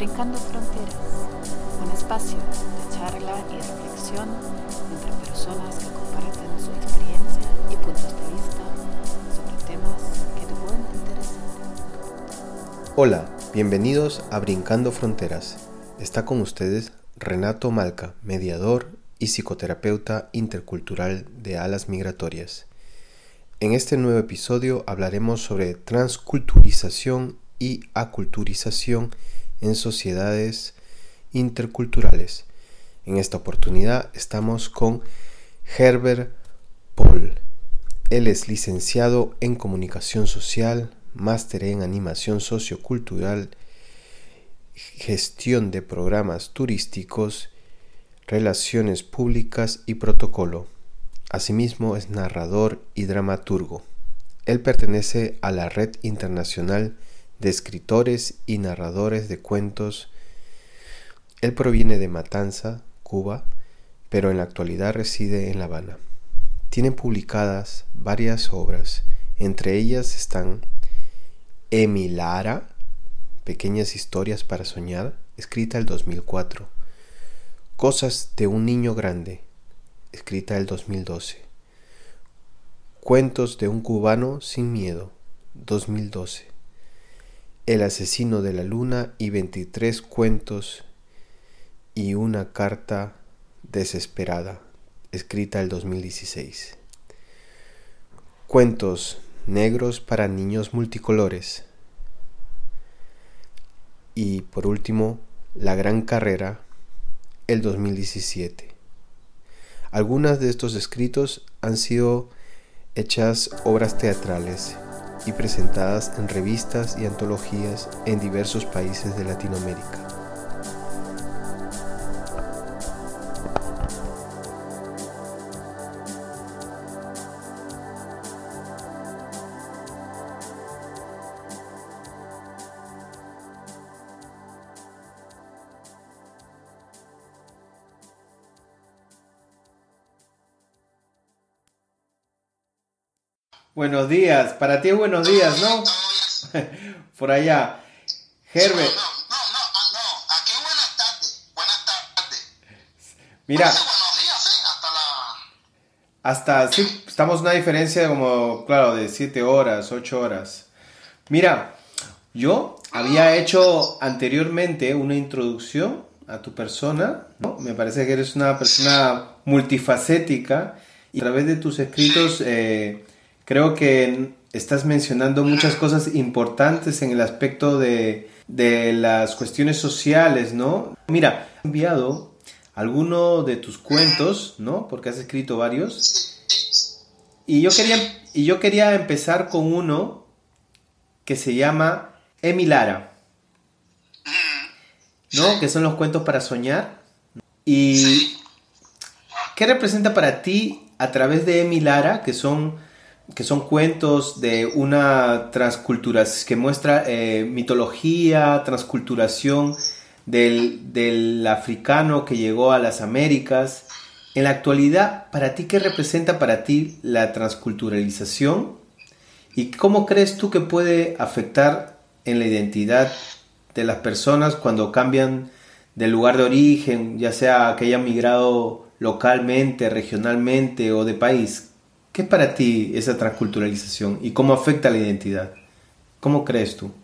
Brincando Fronteras, un espacio de charla y reflexión entre personas que comparten su experiencia y puntos de vista sobre temas que te pueden interesar. Hola, bienvenidos a Brincando Fronteras. Está con ustedes Renato Malca, mediador y psicoterapeuta intercultural de alas migratorias. En este nuevo episodio hablaremos sobre transculturización y aculturización en sociedades interculturales. En esta oportunidad estamos con Herbert Paul. Él es licenciado en comunicación social, máster en animación sociocultural, gestión de programas turísticos, relaciones públicas y protocolo. Asimismo es narrador y dramaturgo. Él pertenece a la Red Internacional de escritores y narradores de cuentos. Él proviene de Matanza, Cuba, pero en la actualidad reside en La Habana. Tiene publicadas varias obras, entre ellas están Emilara, Pequeñas historias para soñar, escrita el 2004. Cosas de un niño grande, escrita el 2012. Cuentos de un cubano sin miedo, 2012. El asesino de la luna y 23 cuentos y una carta desesperada, escrita el 2016. Cuentos negros para niños multicolores. Y por último, La Gran Carrera, el 2017. Algunas de estos escritos han sido hechas obras teatrales y presentadas en revistas y antologías en diversos países de Latinoamérica. Buenos días, para ti es buenos días, ¿no? Por allá. Herbert. No, no, no, ah, no, aquí buenas tardes, buenas tardes. Mira, Buenos días, ¿eh? Hasta la... hasta sí, estamos una diferencia de como, claro, de 7 horas, 8 horas. Mira, yo había hecho anteriormente una introducción a tu persona, ¿no? Me parece que eres una persona multifacética y a través de tus escritos eh, creo que estás mencionando muchas cosas importantes en el aspecto de, de las cuestiones sociales, ¿no? Mira, he enviado alguno de tus cuentos, ¿no? Porque has escrito varios. Y yo quería, y yo quería empezar con uno que se llama Emilara, ¿no? Que son los cuentos para soñar. Y ¿qué representa para ti a través de Emilara, que son que son cuentos de una transculturación, que muestra eh, mitología, transculturación del, del africano que llegó a las Américas. En la actualidad, ¿para ti qué representa para ti la transculturalización? ¿Y cómo crees tú que puede afectar en la identidad de las personas cuando cambian del lugar de origen, ya sea que hayan migrado localmente, regionalmente o de país? ¿Qué es para ti esa transculturalización y cómo afecta la identidad? ¿Cómo crees tú?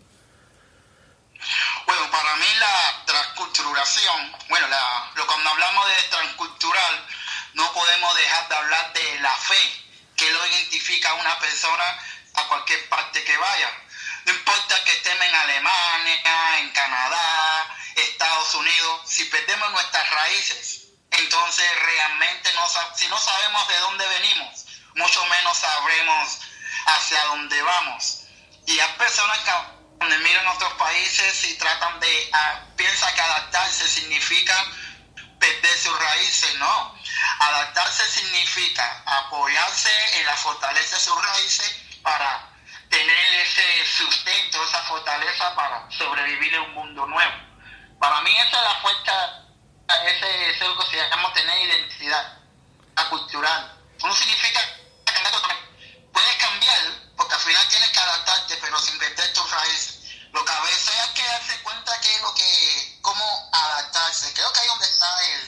Bueno, para mí la transculturación, bueno, la, lo, cuando hablamos de transcultural, no podemos dejar de hablar de la fe, que lo identifica a una persona a cualquier parte que vaya. No importa que estemos en Alemania, en Canadá, Estados Unidos, si perdemos nuestras raíces, entonces realmente no, si no sabemos de dónde venimos, mucho menos sabremos hacia dónde vamos. Y hay personas que miran otros países y tratan de, uh, piensa que adaptarse significa perder sus raíces, no. Adaptarse significa apoyarse en la fortaleza de sus raíces para tener ese sustento, esa fortaleza para sobrevivir en un mundo nuevo. Para mí esa es la fuerza, ese es lo que se llama tener identidad cultural. No significa puedes cambiar, porque al final tienes que adaptarte, pero sin perder tus raíces. Lo que a veces hay que darse cuenta que es lo que, cómo adaptarse. Creo que ahí es donde está el,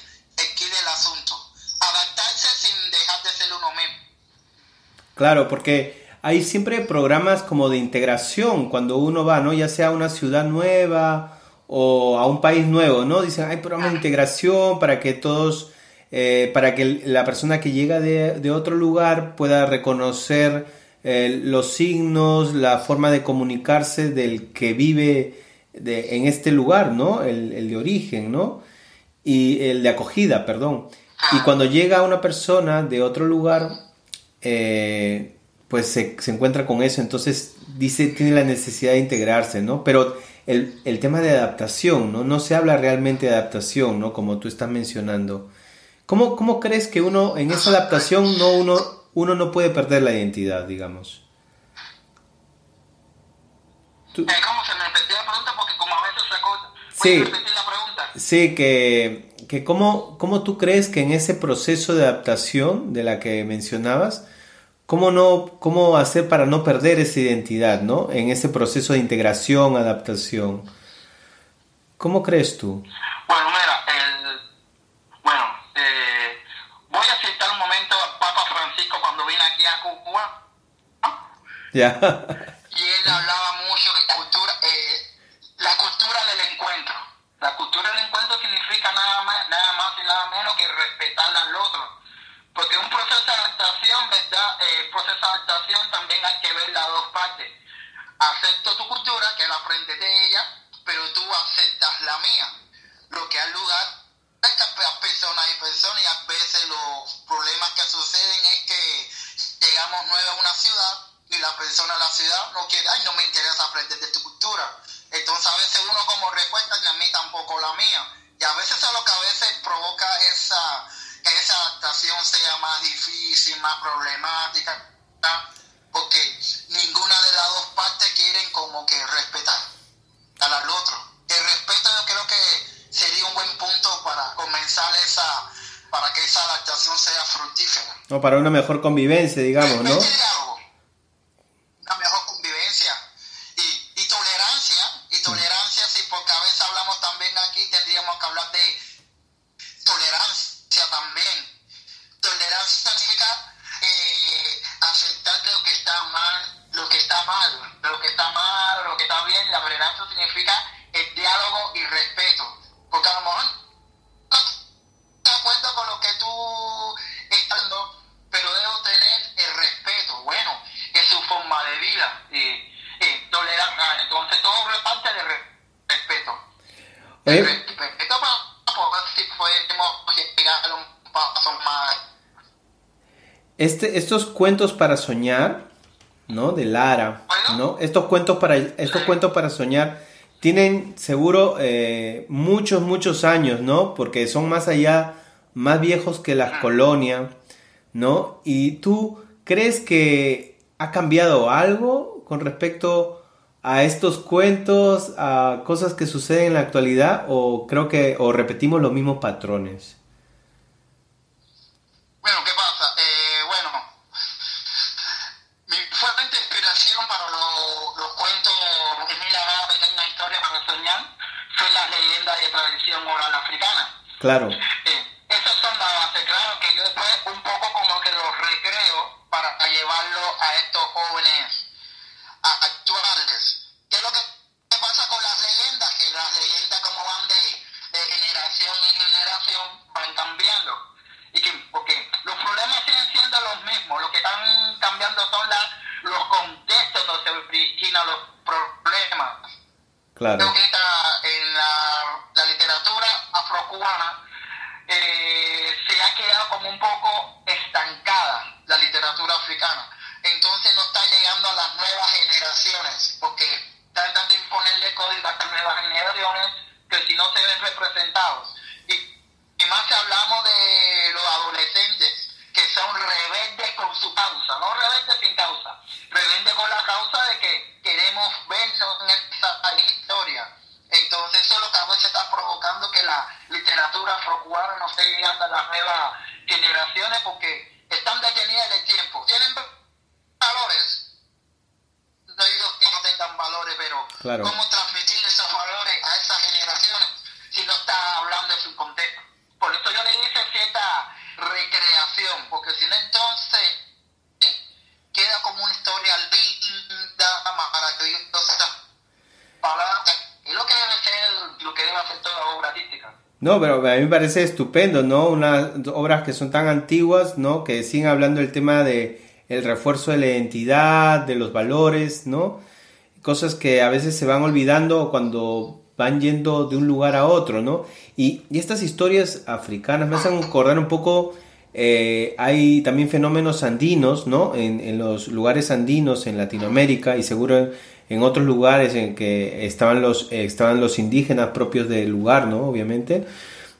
el del asunto. Adaptarse sin dejar de ser uno mismo. Claro, porque hay siempre programas como de integración cuando uno va, ¿no? Ya sea a una ciudad nueva o a un país nuevo, ¿no? Dicen, hay programas de integración para que todos eh, para que la persona que llega de, otro lugar pueda reconocer eh, los signos, la forma de comunicarse del que vive en este lugar, ¿no? El, de origen, ¿no? Y el de acogida, perdón. Y cuando llega una persona de otro lugar, eh, pues se, encuentra con eso, entonces dice, tiene la necesidad de integrarse, ¿no? Pero el, el, tema de adaptación, ¿no? No se habla realmente de adaptación, ¿no? Como tú estás mencionando. ¿Cómo, cómo crees que uno, en esa adaptación, no, uno, uno no puede perder la identidad, digamos? ¿Cómo se me repitió la pregunta? Porque como a veces se Sí, repetir la pregunta? Sí, que, que cómo, cómo tú crees que en ese proceso de adaptación de la que mencionabas, ¿Cómo, no, ¿Cómo hacer para no perder esa identidad, ¿no? En ese proceso de integración, adaptación. ¿Cómo crees tú? Bueno, mira, el, bueno, eh, voy a citar un momento al Papa Vino aquí a Cuba. Ya. Y él hablaba mucho de cultura, eh, la cultura del encuentro. La cultura del encuentro significa nada más, nada más y nada menos que respetar al otro porque un proceso de adaptación, ¿verdad? Eh, proceso de adaptación también hay que ver las dos partes. Acepto tu cultura, que la aprende de ella, pero tú aceptas la mía. Lo que al lugar estas personas y personas y a veces los problemas que suceden es que llegamos nuevos a una ciudad y la persona de la ciudad no quiere, ay, no me interesa aprender de tu cultura. Entonces a veces uno como respuesta y a mí tampoco la mía. Y a veces es lo que a veces provoca esa esa adaptación sea más difícil, más problemática, porque ninguna de las dos partes quieren como que respetar al otro. Sea fructífera. No, para una mejor convivencia, digamos, ¿no? Este, estos cuentos para soñar, ¿no? De Lara, ¿no? Estos cuentos para, estos cuentos para soñar tienen seguro eh, muchos, muchos años, ¿no? Porque son más allá, más viejos que las colonias, ¿no? Y tú crees que ha cambiado algo con respecto a estos cuentos, a cosas que suceden en la actualidad o creo que o repetimos los mismos patrones? Bueno, ¿qué pasa? Eh, bueno, mi fuerte inspiración para los cuentos de Mila Pequeña Historia para soñar fue la leyenda de tradición oral africana. Claro. Llegando a las nuevas generaciones, porque No, pero a mí me parece estupendo, ¿no? Unas obras que son tan antiguas, ¿no? Que siguen hablando del tema de el refuerzo de la identidad, de los valores, ¿no? Cosas que a veces se van olvidando cuando van yendo de un lugar a otro, ¿no? Y, estas historias africanas me hacen acordar un poco, eh, hay también fenómenos andinos, ¿no? En, en, los lugares andinos en Latinoamérica y seguro en otros lugares en que estaban los, estaban los indígenas propios del lugar, ¿no? Obviamente.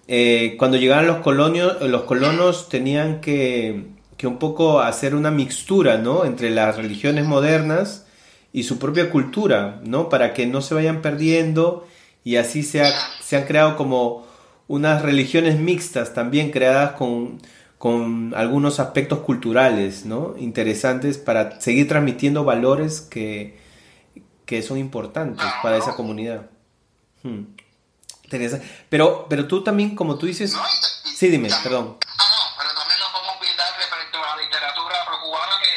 Eh, cuando llegaban los, colonios, los colonos tenían que, que, un poco hacer una mixtura, ¿no? Entre las religiones modernas y su propia cultura, ¿no? Para que no se vayan perdiendo y así se, se han creado como unas religiones mixtas también creadas con, con algunos aspectos culturales, ¿no? Interesantes para seguir transmitiendo valores que, que son importantes para esa comunidad. Hmm. Pero, pero tú también, como tú dices... sí, dime, perdón. Ah, no, pero también nos podemos olvidar respecto a la literatura afrocubana que,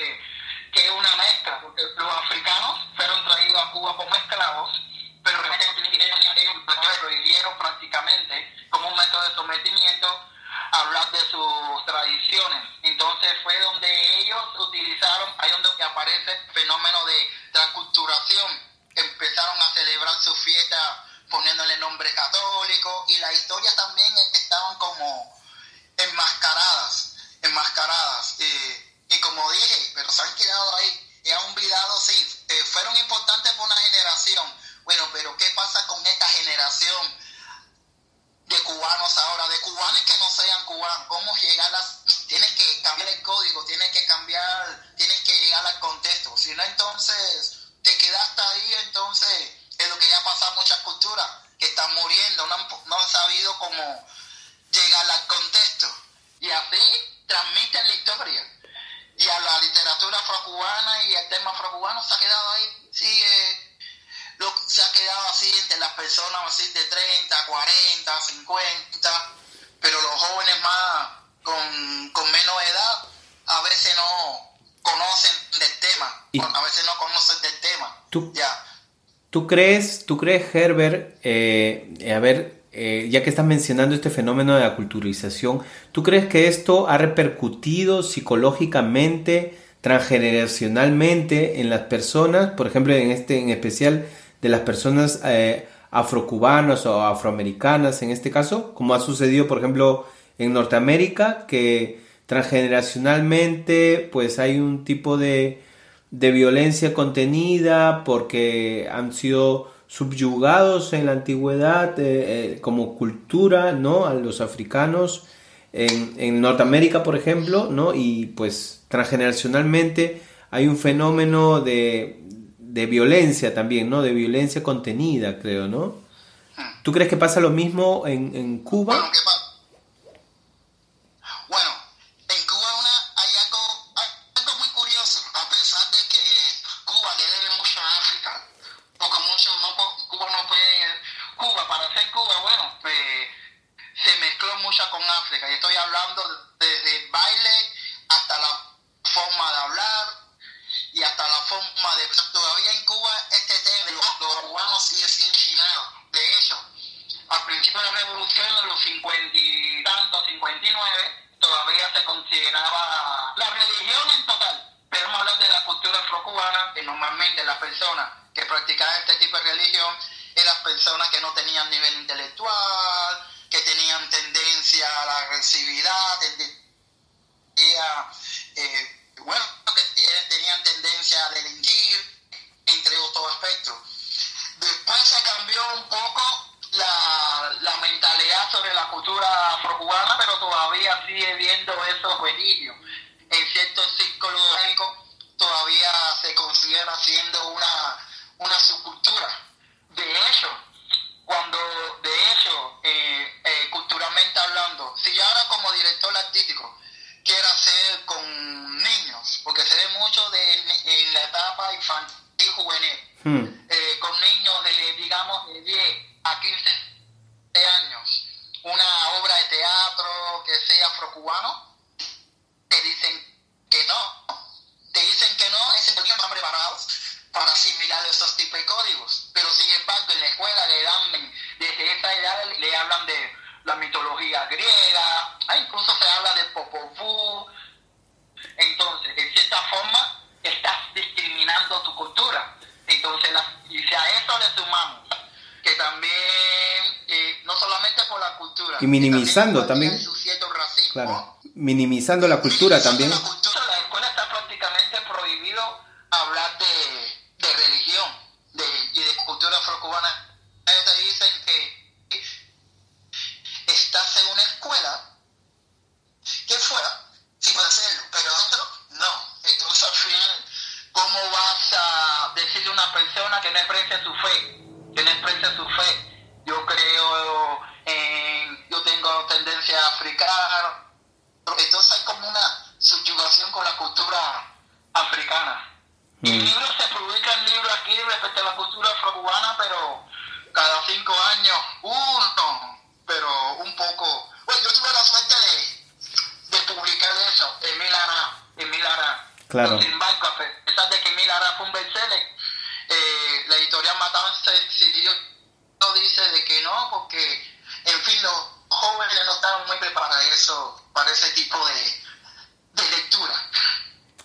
que es una mezcla, porque los africanos fueron traídos a Cuba como esclavos, pero realmente ellos prohibieron prácticamente como un método de sometimiento hablar de sus tradiciones. Entonces fue donde utilizaron, ahí donde aparece el fenómeno de transculturación. Empezaron a celebrar su fiesta poniéndole nombre católico y las historias también estaban como enmascaradas, enmascaradas. y como dije, pero se han quedado ahí y han olvidado, sí, eh, fueron importantes por una generación. Bueno, pero ¿qué pasa con esta generación? de cubanos ahora, de cubanos que no sean cubanos, cómo llegar a... Tienes que cambiar el código, tienes que cambiar, tienes que llegar al contexto, si no entonces te quedaste ahí, entonces es lo que ya pasa en muchas culturas, que están muriendo, no han, no han sabido cómo llegar al contexto. Y así transmiten la historia. Y a la literatura afrocubana y el tema afrocubano se ha quedado ahí, sigue se ha quedado así entre las personas así de 30, 40, 50, pero los jóvenes más con, con menos edad a veces no conocen del tema, a veces no conocen del tema. ¿Tú, ya. ¿Tú crees, tú crees Herbert, eh, a ver, eh, ya que estás mencionando este fenómeno de la culturalización, ¿tú crees que esto ha repercutido psicológicamente, transgeneracionalmente en las personas? Por ejemplo, en este en especial de las personas eh, afrocubanas o afroamericanas en este caso, como ha sucedido por ejemplo en Norteamérica, que transgeneracionalmente pues hay un tipo de, de violencia contenida porque han sido subyugados en la antigüedad eh, eh, como cultura, ¿no? A los africanos en, en, Norteamérica, por ejemplo, ¿no? Y pues transgeneracionalmente hay un fenómeno de, de violencia también, ¿no? De violencia contenida, creo, ¿no? Hmm. ¿Tú crees que pasa lo mismo en, en Cuba? Director artístico quiero hacer con niños, porque se ve mucho de, en la etapa infantil y juvenil, hmm. eh, con niños de, digamos, de 10 a 15 años, una obra de teatro que sea afrocubano, te dicen que no, te dicen que no, es porque no están preparados para asimilar esos tipos de códigos, pero sin embargo en la escuela le dan, desde esa edad le hablan de la Si a eso le sumamos que también, eh, no solamente por la cultura, y minimizando también, claro, minimizando la cultura también. La cultura, la escuela está prácticamente prohibido hablar de, de religión de, y de cultura afrocubana. Ellos te dicen que estás en una escuela que fuera, sí puede hacerlo, pero otro no. Entonces al final, ¿cómo vas a decirle a una persona que no exprese su fe? Que no exprese su fe. Yo creo en, yo tengo tendencia africana. Entonces hay como una subyugación con la cultura africana. Y Mm. libros se publican respecto a la cultura afrocubana, pero cada cinco años uno, pero un poco. Bueno, yo tuve la suerte de, de publicar eso, Emil Ara, Emil Ara. Claro. Sin embargo, a pesar de que Emil Ara fue un bestseller, eh, la editorial Matanza decidió dice de que no, porque, en fin, los jóvenes no estaban muy preparados para eso, para ese tipo de, de lectura.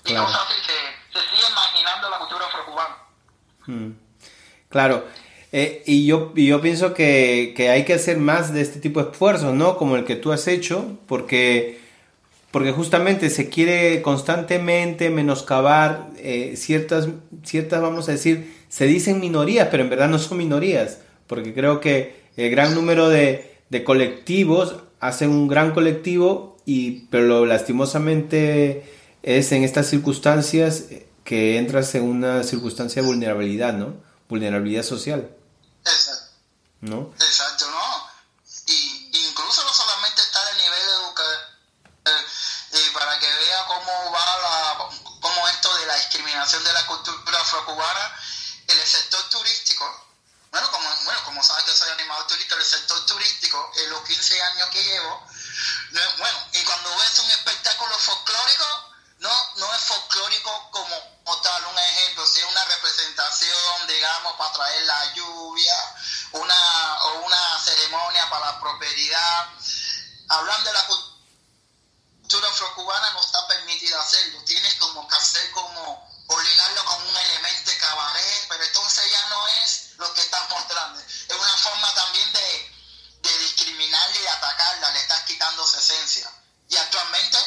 Y Claro. cosas así, se, se sigue imaginando la cultura afrocubana. Mm. Claro, eh, y, yo, yo pienso que, que hay que hacer más de este tipo de esfuerzos, ¿no? Como el que tú has hecho, porque, porque justamente se quiere constantemente menoscabar eh, ciertas, ciertas, vamos a decir, se dicen minorías, pero en verdad no son minorías, porque creo que el gran número de, de colectivos hacen un gran colectivo, y, pero lastimosamente es en estas circunstancias que entras en una circunstancia de vulnerabilidad, ¿no? Vulnerabilidad social, Exacto, ¿no? exacto, ¿no? Y incluso no solamente está a nivel educativo, eh, para que vea cómo va la, cómo esto de la discriminación de la cultura afrocubana, el sector turístico, bueno, como, bueno, como sabes que soy animador turístico, el sector turístico, en los 15 años que llevo, no, bueno, y cuando ves un espectáculo folclórico, no, no es folclórico como, como tal, un ejemplo, si es una representación, digamos, para traer la lluvia, una, o una ceremonia para la prosperidad. Hablando de la cultura afrocubana, no está permitido hacerlo, tienes como que hacer como, o ligarlo como un elemento de cabaret, pero entonces ya no es lo que estás mostrando, es una forma también de, de discriminarla y de atacarla, le estás quitando su esencia. Y actualmente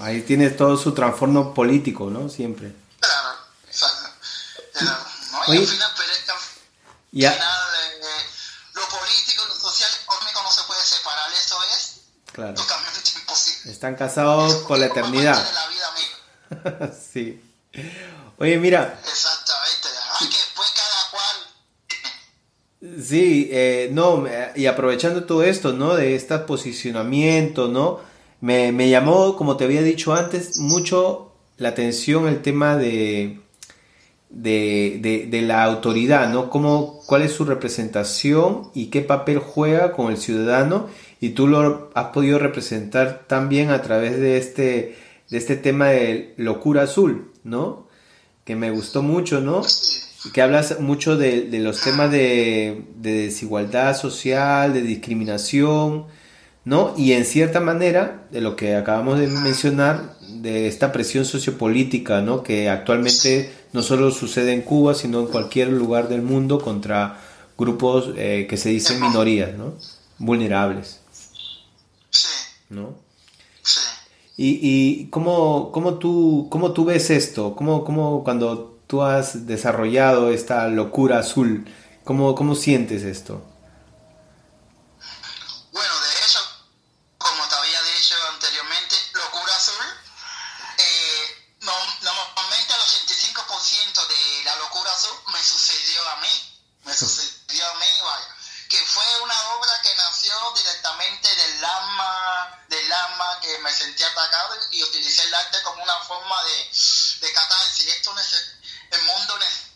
Ahí tiene todo su trasfondo político, ¿no? Siempre. Claro, exacto. Pero, ¿no? Y Oye. al final, pero es que al Ya, final eh, lo político y lo social económico no se puede separar, eso es claro. totalmente imposible. Están casados por la eternidad. de la vida misma. sí. Oye, mira, Exactamente. Ay, que después cada cual. Sí, eh, no, y aprovechando todo esto, ¿no? De este posicionamiento, ¿no? Me, me llamó, como te había dicho antes, mucho la atención el tema de, de, de, la autoridad, ¿no? Cómo, ¿Cuál es su representación y qué papel juega con el ciudadano? Y tú lo has podido representar también a través de este, de este tema de locura azul, ¿no? Que me gustó mucho, ¿no? que hablas mucho de, de los temas de, de desigualdad social, de discriminación, ¿no? Y en cierta manera, de lo que acabamos de mencionar, de esta presión sociopolítica, ¿no? Que actualmente no solo sucede en Cuba, sino en cualquier lugar del mundo contra grupos eh, que se dicen minorías, ¿no? Vulnerables, ¿no? ¿Y, y cómo, cómo, tú, cómo tú ves esto? ¿Cómo, cómo cuando tú has desarrollado esta locura azul, cómo, cómo sientes esto? Sentí atacado y utilicé el arte como una forma de, de catarsis. Esto el mundo necesita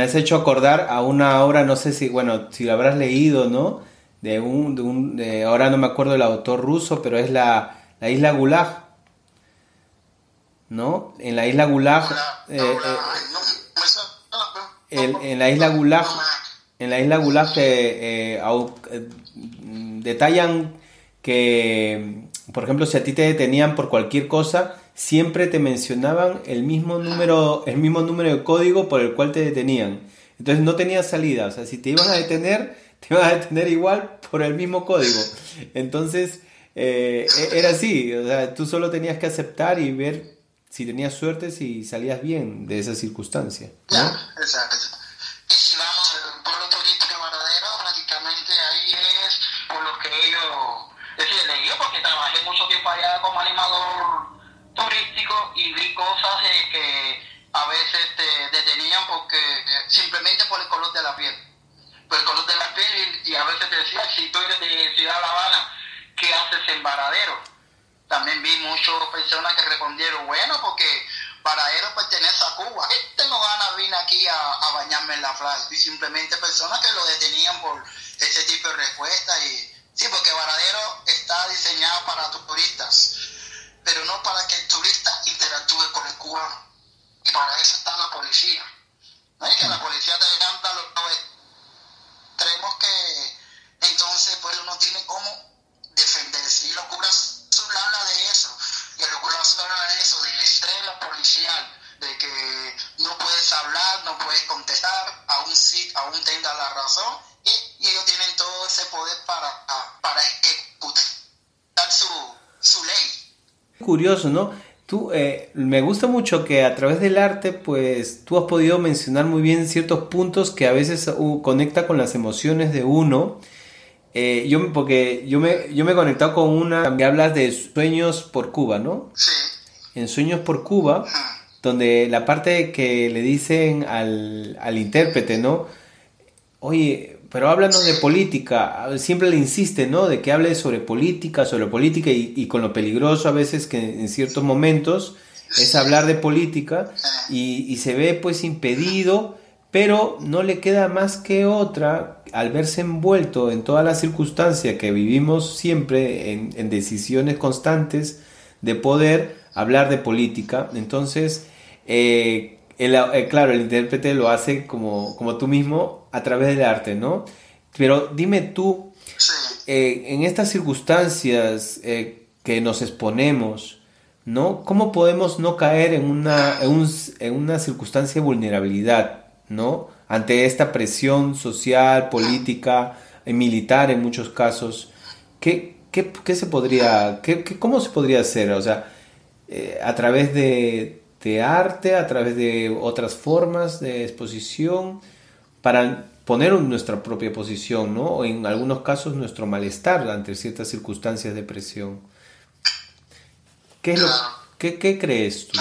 Me has hecho acordar a una obra, no sé si, bueno, si lo habrás leído, ¿no? De un, de un de, ahora no me acuerdo el autor ruso, pero es la, la isla Gulag. ¿No? En la isla Gulag... Eh, eh, en la isla Gulag... En la isla Gulag eh, eh, detallan que por ejemplo, si a ti te detenían por cualquier cosa, siempre te mencionaban el mismo número, el mismo número de código por el cual te detenían. Entonces no tenías salida, o sea, si te iban a detener, te iban a detener igual por el mismo código. Entonces, eh, e-, era así, o sea, tú solo tenías que aceptar y ver si tenías suerte, si salías bien de esa circunstancia. ¿no? exacto. Cosas que a veces te detenían porque simplemente por el color de la piel. Por el color de la piel y, a veces te decían, si tú eres de Ciudad La Habana, ¿qué haces en Varadero? También vi muchas personas que respondieron, bueno, porque Varadero pertenece a Cuba. Este no gana vine aquí a, bañarme en la playa. Y simplemente personas que lo detenían por ese tipo de respuesta y Sí, porque Varadero está diseñado para turistas, pero no para que el turista interactúe con el cubano. Y para eso está la policía. ¿No es que la policía te encanta los extremos que entonces pues uno tiene cómo defenderse. Y los curas habla de eso. Y los curas habla de eso, del extremo policial de que no puedes hablar, no puedes contestar, aún sí, aún tenga la razón, y, ellos tienen todo ese poder para, para ejecutar su, su ley. Curioso, ¿no? Tú, eh, me gusta mucho que a través del arte, pues tú has podido mencionar muy bien ciertos puntos que a veces uh, conecta con las emociones de uno. Eh, yo, porque yo me, yo me he conectado con una que hablas de sueños por Cuba, ¿no? Sí. En Sueños por Cuba, donde la parte que le dicen al, al intérprete, ¿no? Oye, pero háblanos de política, siempre le insiste, ¿no? De que hable sobre política, sobre política y, con lo peligroso a veces que en ciertos momentos es hablar de política y, y, se ve pues impedido, pero no le queda más que otra al verse envuelto en toda la circunstancia que vivimos siempre en, en decisiones constantes de poder hablar de política. Entonces, eh, el, eh, claro, el intérprete lo hace como, como tú mismo a través del arte, ¿no? Pero dime tú, eh, en estas circunstancias que nos exponemos, ¿no? ¿Cómo podemos no caer en una, en, una circunstancia de vulnerabilidad, ¿no? Ante esta presión social, política, militar en muchos casos. ¿Qué, qué, qué se podría, qué, cómo se podría hacer? O sea, a través de, de arte, a través de otras formas de exposición, para poner nuestra propia posición, ¿no? O en algunos casos nuestro malestar ante ciertas circunstancias de presión. ¿Qué, qué crees tú?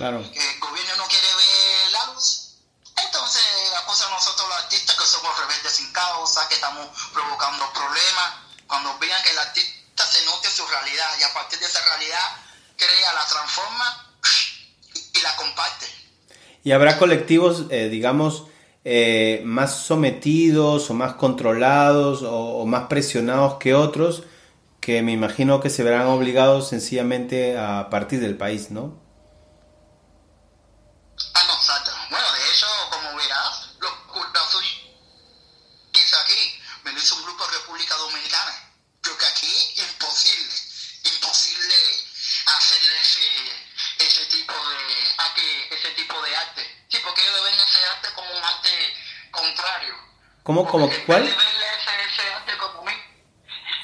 Claro. El gobierno no quiere ver la luz. Entonces acusan a nosotros los artistas que somos rebeldes sin causa, que estamos provocando problemas. Cuando vean que el artista se note su realidad y a partir de esa realidad crea, la transforma y la comparte. ¿Y habrá colectivos, eh, digamos, eh, más sometidos o más controlados o, o, más presionados que otros, que me imagino que se verán obligados sencillamente a partir del país, ¿no? como que cuál? Ese, ese arte como mí.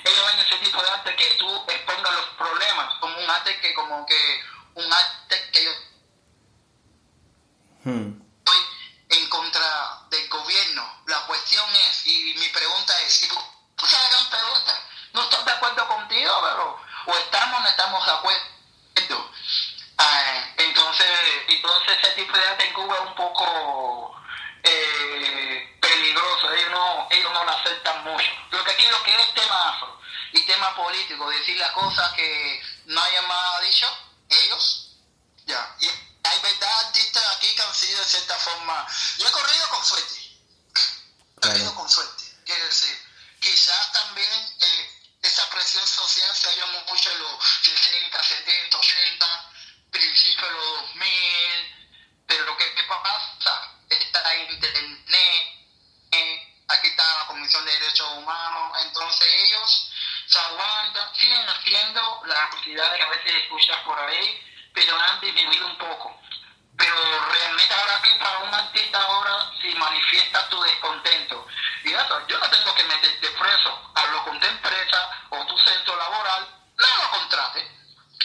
Ellos ven ese tipo de arte que tú expongas los problemas, como un arte que como que un arte que yo hmm. estoy en contra del gobierno. La cuestión es, y mi pregunta es, si hagan preguntas, no estoy de acuerdo contigo, pero o estamos o no estamos de acuerdo. Ah, entonces, entonces ese tipo de arte en Cuba es un poco lo que es tema afro y tema político, decir las cosas que nadie más dicho, ellos, ya. Y hay verdad artistas aquí que han sido de cierta forma, yo he corrido con suerte, he corrido con suerte, quiere decir, quizás también eh, esa presión social se haya mucho en los 60, 70, 80, actividades que a veces escuchas por ahí, pero han disminuido un poco. Pero realmente ahora aquí para un artista ahora si manifiesta tu descontento. Y eso, yo no tengo que meterte preso, hablo con tu empresa o tu centro laboral, no lo contrate.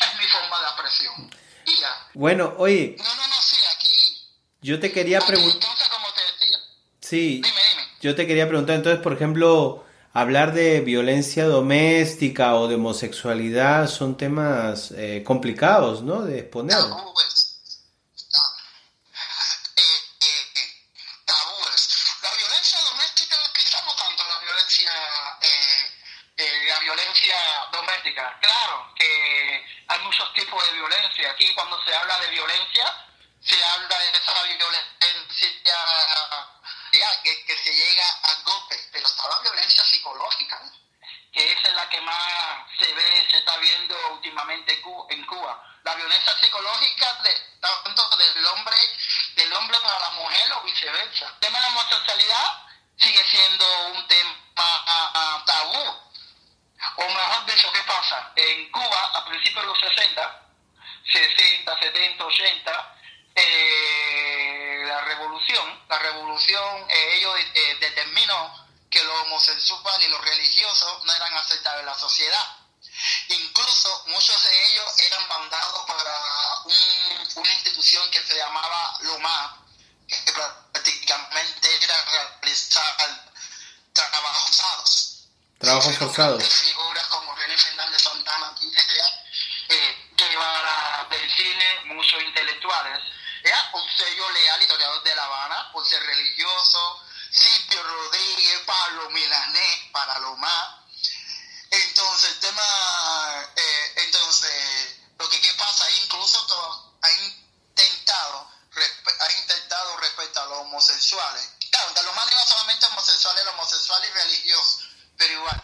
Es mi forma de apresión. Y ya. Bueno, oye. No, no, no, sí, aquí. Yo te quería preguntar. Entonces, como te decía. Sí. Dime, dime. Yo te quería preguntar, entonces, por ejemplo, hablar de violencia doméstica o de homosexualidad son temas eh, complicados, ¿no? De exponer. Tabúes. Un sello leal historiador de La Habana por ser religioso, Silvio Rodríguez, Pablo Milanés, para lo más. Entonces, el tema, eh, entonces, lo que ¿qué pasa, incluso to- ha intentado, ha intentado respecto a los homosexuales. Claro, de lo más no solamente homosexuales, los homosexuales y religiosos, pero igual.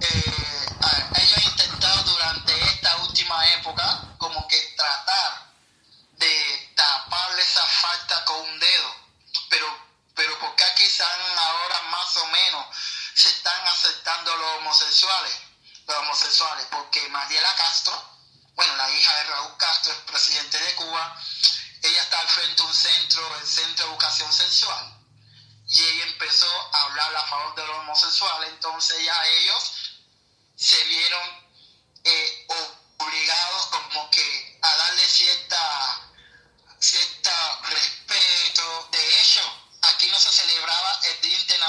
Eh, ellos han intentado durante esta última época como que tratar un dedo, pero pero porque aquí están ahora más o menos se están aceptando los homosexuales, los homosexuales, porque Mariela Castro, bueno, la hija de Raúl Castro, es presidente de Cuba, ella está al frente de un centro, el Centro de Educación Sexual, y ella empezó a hablar a favor de los homosexuales, entonces ya ellos se vieron eh, obligados como que a darle cierta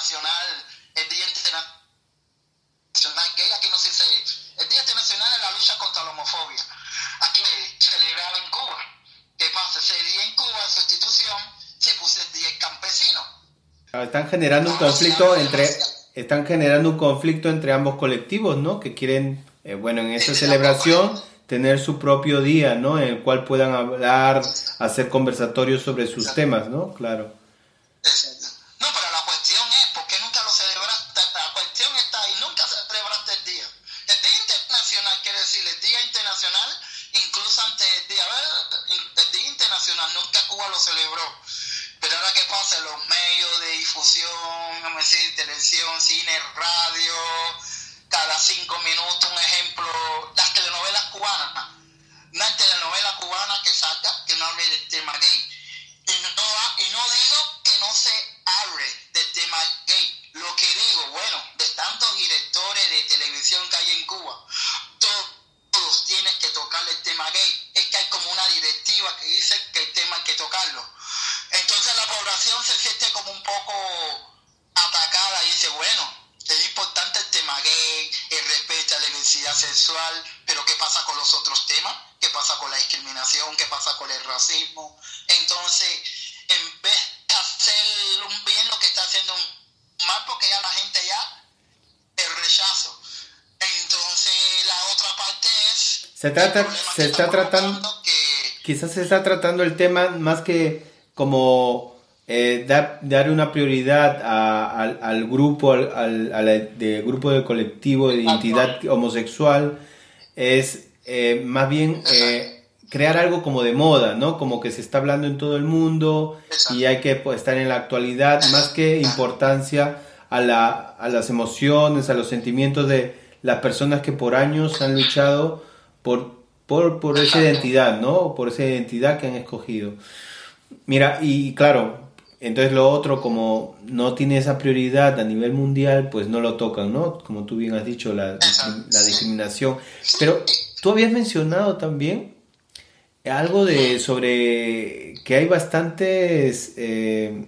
Internacional, el Día Internacional Gay, aquí no se dice el Día Internacional de la lucha contra la homofobia. Aquí se celebraba en Cuba. ¿Qué pasa? Ese día en Cuba, en sustitución, se puso el Día Campesino. Están generando un conflicto entre están generando un conflicto entre ambos colectivos, ¿no? Que quieren, eh, bueno, en esta celebración tener su propio día, ¿no? En el cual puedan hablar, hacer conversatorios sobre sus temas, ¿no? Claro. Se trata, se está tratando, que quizás se está tratando el tema más que como eh, dar, dar una prioridad a- al, al grupo, al, al- a la- de grupo de colectivo de identidad homosexual, es eh, más bien eh, crear algo como de moda, ¿no? Como que se está hablando en todo el mundo y hay que pues, estar en la actualidad, más que importancia a, la, a las emociones, a los sentimientos de las personas que por años han luchado por por, por esa identidad, ¿no? Por esa identidad que han escogido. Mira, y claro, entonces lo otro, como no tiene esa prioridad a nivel mundial, pues no lo tocan, ¿no? Como tú bien has dicho, la, la discriminación. Pero tú habías mencionado también algo de sobre que hay bastantes eh,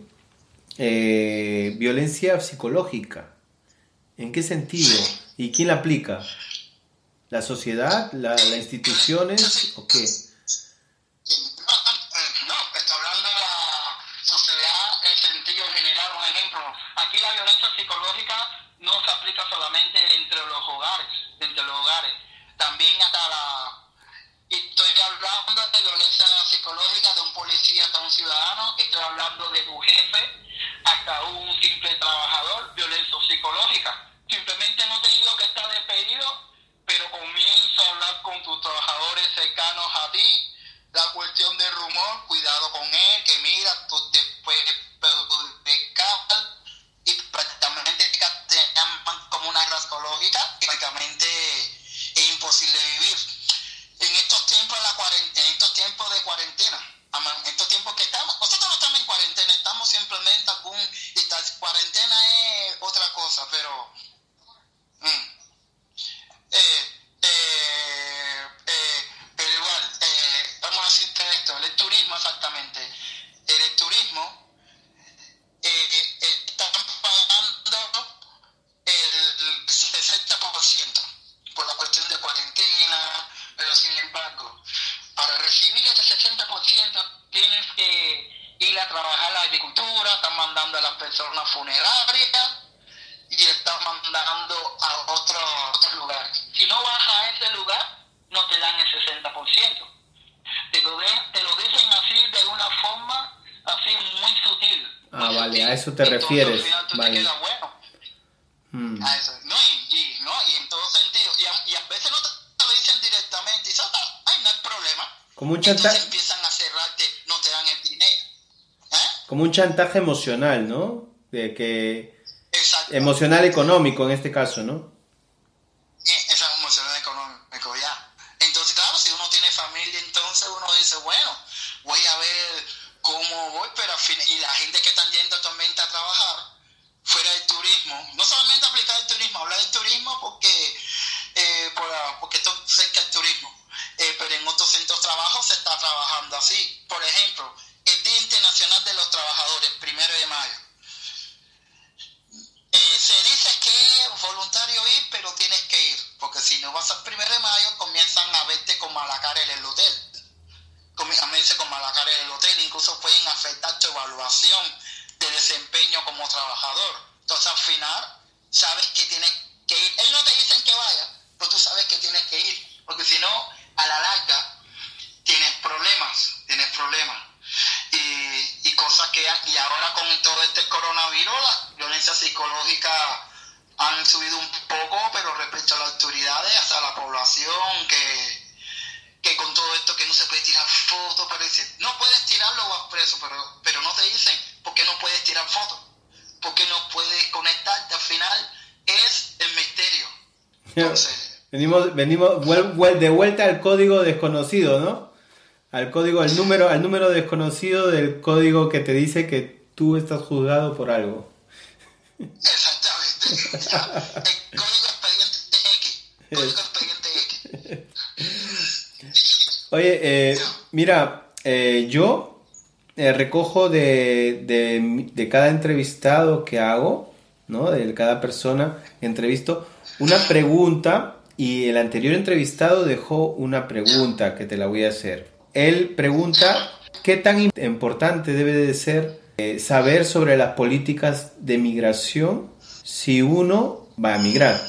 eh, violencia psicológica. ¿En qué sentido? ¿Y quién la aplica? ¿La sociedad? ¿La, las instituciones? ¿O qué? No, está hablando de la sociedad en sentido general. Un ejemplo, aquí la violencia psicológica no se aplica solamente entre los hogares, entre los hogares, también hasta la... Estoy hablando de violencia psicológica de un policía hasta un ciudadano, estoy hablando de tu jefe hasta un simple trabajador, violencia psicológica. A eso te Entonces, refieres, Al final tú vale. te quedas bueno. A eso. No, y, y, no, y en todo sentido. Y a, y a veces no te, te lo dicen directamente. Y dices, "Ah, ay, no hay problema. Como un chantaje, empiezan a cerrarte, no te dan el dinero. ¿Eh? como un chantaje emocional, ¿no? De que Exacto. emocional económico en este caso, ¿no? Eh, Esa es emocional económico, ya. Entonces, claro, si uno tiene familia, entonces uno dice, bueno, voy a ver cómo voy, pero al fin, y la gente que están yendo actualmente a trabajar fuera del turismo, no solamente aplicar el turismo, hablar del turismo porque, eh, por, la- porque esto es cerca del turismo, eh, pero en otros centros de trabajo se está trabajando así. Por ejemplo, el Día Internacional de los Trabajadores, primero de mayo. Eh, se dice que es voluntario ir, pero tienes que ir, porque si no vas al primero de mayo comienzan a verte con mala cara en el hotel. Comi- A verse con mala cara en el hotel, incluso pueden afectar tu evaluación de desempeño como trabajador. Entonces al final sabes que tienes que ir. Ellos no te dicen que vayas, pero tú sabes que tienes que ir, porque si no, a la larga tienes problemas, tienes problemas. Y, y cosas que, y ahora con todo este coronavirus, la violencia psicológica han subido un poco, pero respecto a las autoridades, hasta la población, que, que con todo esto que no se puede tirar fotos, pero dicen, no puedes tirarlo vas preso, pero, pero no te dicen por qué no puedes tirar fotos, por qué no puedes conectarte, al final es el misterio. Entonces, Venimos, venimos vuel- vuel- de vuelta al código desconocido, ¿no? Al código, al número, al número desconocido del código que te dice que tú estás juzgado por algo. Exactamente. El código expediente X. Código expediente X. Oye, eh, mira, eh, yo eh, recojo de, de, cada entrevistado que hago, ¿no? De cada persona que entrevisto, una pregunta y el anterior entrevistado dejó una pregunta que te la voy a hacer. Él pregunta, ¿qué tan importante debe de ser eh, saber sobre las políticas de migración si uno va a migrar?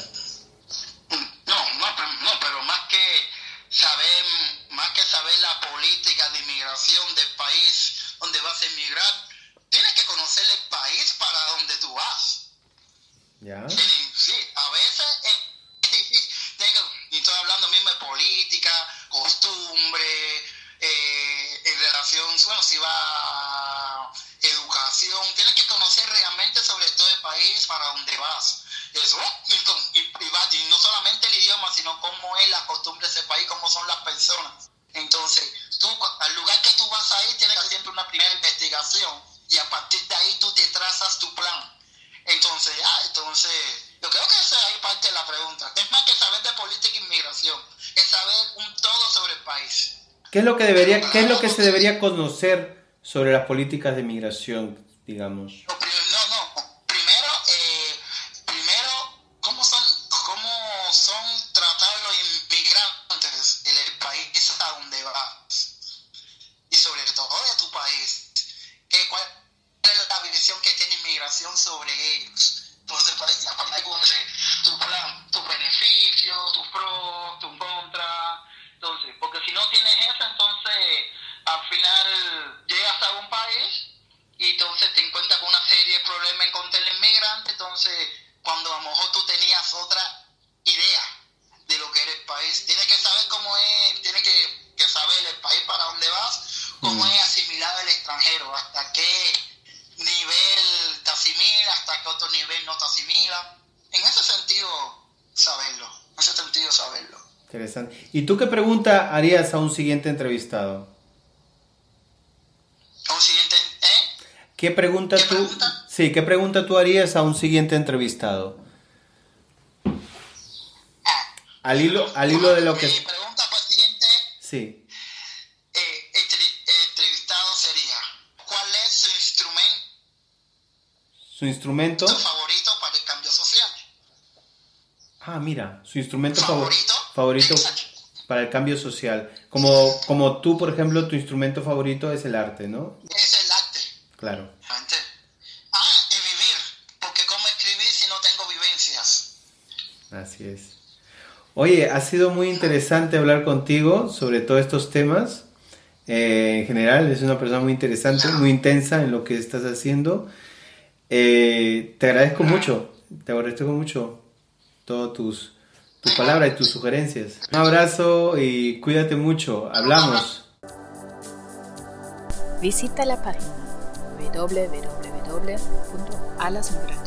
sino cómo es la costumbre de ese país, cómo son las personas. Entonces, tú, al lugar que tú vas a ir, tienes que hacer siempre una primera investigación y a partir de ahí tú te trazas tu plan. Entonces, ah, entonces, yo creo que esa es parte de la pregunta. Es más que saber de política e inmigración, es saber un todo sobre el país. ¿Qué es lo que, debería, qué es lo que se debería conocer sobre las políticas de migración, digamos? Interesante. ¿Y tú qué pregunta harías a un siguiente entrevistado? ¿A un siguiente, eh? ¿Qué pregunta tú? Sí, ¿qué pregunta tú harías a un siguiente entrevistado? Ah. al hilo, al hilo de lo que... Mi pregunta para el siguiente... Sí. Su instrumento. favorito para el cambio social. Ah, mira, su instrumento favorito, favorito para el cambio social. Como, como tú, por ejemplo, tu instrumento favorito es el arte, ¿no? Es el arte. Claro. Ah, y vivir. Porque ¿cómo escribir si no tengo vivencias? Así es. Oye, ha sido muy interesante hablar contigo sobre todos estos temas. Eh, en general, es una persona muy interesante, muy intensa en lo que estás haciendo. Eh, te agradezco mucho, te agradezco mucho todas tus, tus palabras y tus sugerencias. Un abrazo y cuídate mucho. Hablamos. Visita la página www.alasmigratorias.com